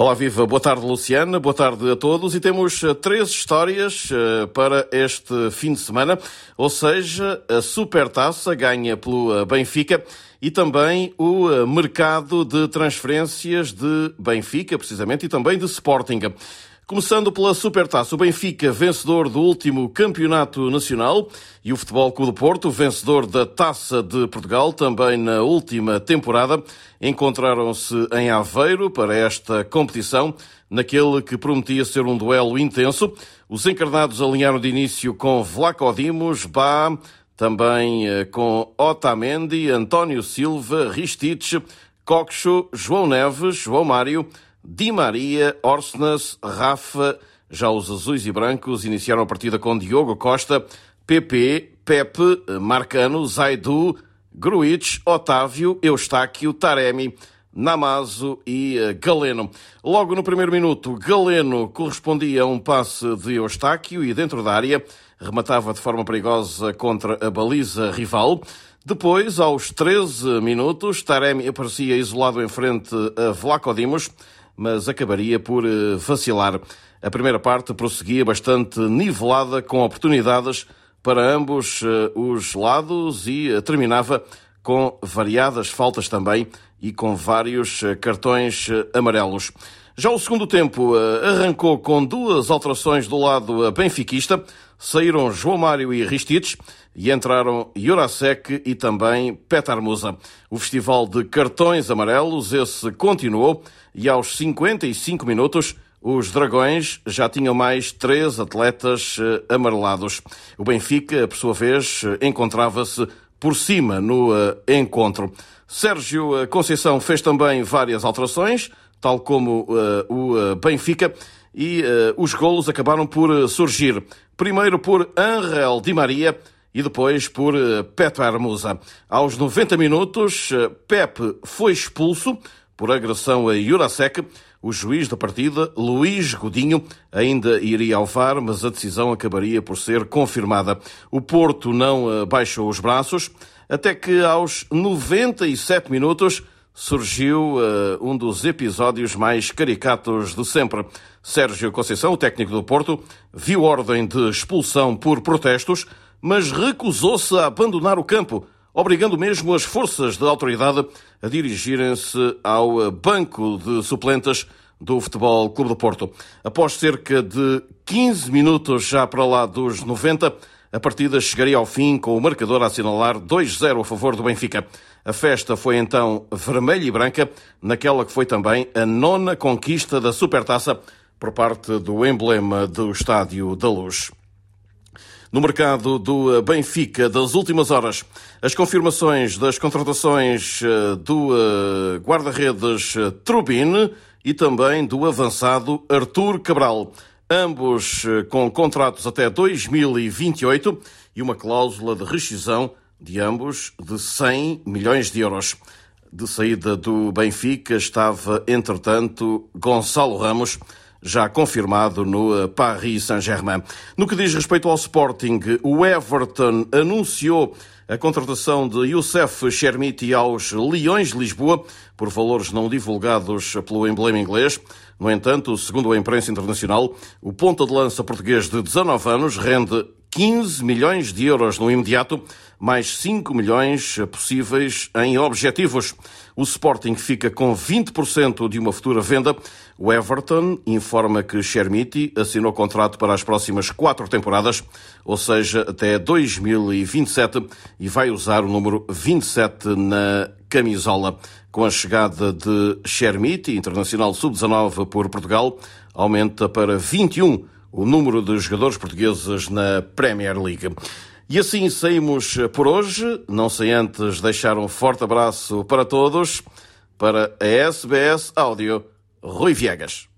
Olá, viva. Boa tarde, Luciana. Boa tarde a todos. E temos eh, três histórias eh, para este fim de semana, ou seja, a Supertaça ganha pelo eh, Benfica e também o mercado de transferências de Benfica, precisamente, e também de Sporting. Começando pela Supertaça, o Benfica, vencedor do último campeonato nacional, e o Futebol Clube do Porto, vencedor da Taça de Portugal, também na última temporada, encontraram-se em Aveiro para esta competição, naquele que prometia ser um duelo intenso. Os encarnados alinharam de início com Vlaco Dimos, também eh, com Otamendi, António Silva, Ristich, Coxo, João Neves, João Mário, Di Maria, Orsnes, Rafa, já os azuis e brancos iniciaram a partida com Diogo Costa, PP, Pepe, Marcano, Zaidu, Gruitch, Otávio, Eustáquio, Taremi, Namazo e eh, Galeno. Logo no primeiro minuto, Galeno correspondia a um passe de Eustáquio e dentro da área rematava de forma perigosa contra a baliza rival. Depois, aos 13 minutos, Taremi aparecia isolado em frente a Vlaco Dimos, mas acabaria por eh, vacilar. A primeira parte prosseguia bastante nivelada, com oportunidades para ambos eh, os lados e eh, terminava com variadas faltas também e com vários cartões amarelos. Já o segundo tempo arrancou com duas alterações do lado benfiquista. Saíram João Mário e Ristich e entraram Jurasek e também Petar Musa. O festival de cartões amarelos, esse continuou e aos 55 minutos os Dragões já tinham mais três atletas eh, amarelados. O Benfica, por sua vez, eh, encontrava-se por cima no encontro. Sérgio Conceição fez também várias alterações, tal como uh, o Benfica, e uh, os golos acabaram por surgir. Primeiro por Angel Di Maria e depois por Pepe Hermosa. Aos 90 minutos, Pepe foi expulso por agressão a Jurasek. O juiz da partida, Luís Godinho, ainda iria ao VAR, mas a decisão acabaria por ser confirmada. O Porto não eh, baixou os braços, até que aos 97 minutos surgiu uh, um dos episódios mais caricatos de sempre. Sérgio Conceição, o técnico do Porto, viu ordem de expulsão por protestos, mas recusou-se a abandonar o campo obrigando mesmo as forças da autoridade a dirigirem-se ao banco de suplentes do Futebol Clube do Porto. Após cerca de 15 minutos já para lá dos 90, a partida chegaria ao fim com o marcador a assinalar 2-0 a favor do Benfica. A festa foi então vermelha e branca, naquela que foi também a nona conquista da Supertaça por parte do emblema do Estádio da Luz. No mercado do eh, Benfica das últimas horas, as confirmações das contratações eh, do eh, guarda-redes Trubin e também do avançado Artur Cabral, ambos com contratos até 2028 e uma cláusula de rescisão de ambos de 100 milhões de euros. De saída do Benfica estava, entretanto, Gonçalo Ramos, já confirmado no eh, Paris Saint-Germain. No que diz respeito ao Sporting, o Everton anunciou a contratação de Youssef Chermiti aos Leões de Lisboa por valores não divulgados pelo emblema inglês. No entanto, segundo a imprensa internacional, o ponta de lança português de 19 anos rende 15 milhões de euros no imediato, mais 5 milhões possíveis em objetivos. O Sporting fica com 20% de uma futura venda. O Everton informa que Chermiti assinou contrato para as próximas quatro temporadas, ou seja, até 2027, e vai usar o número 27 na camisola. Com a chegada de Chermiti, internacional sub-19 por Portugal, aumenta para 21 o número de jogadores portugueses na Premier League. E assim saímos por hoje. Não sei antes deixar um forte abraço para todos. Para a SBS Áudio, Rui Viegas.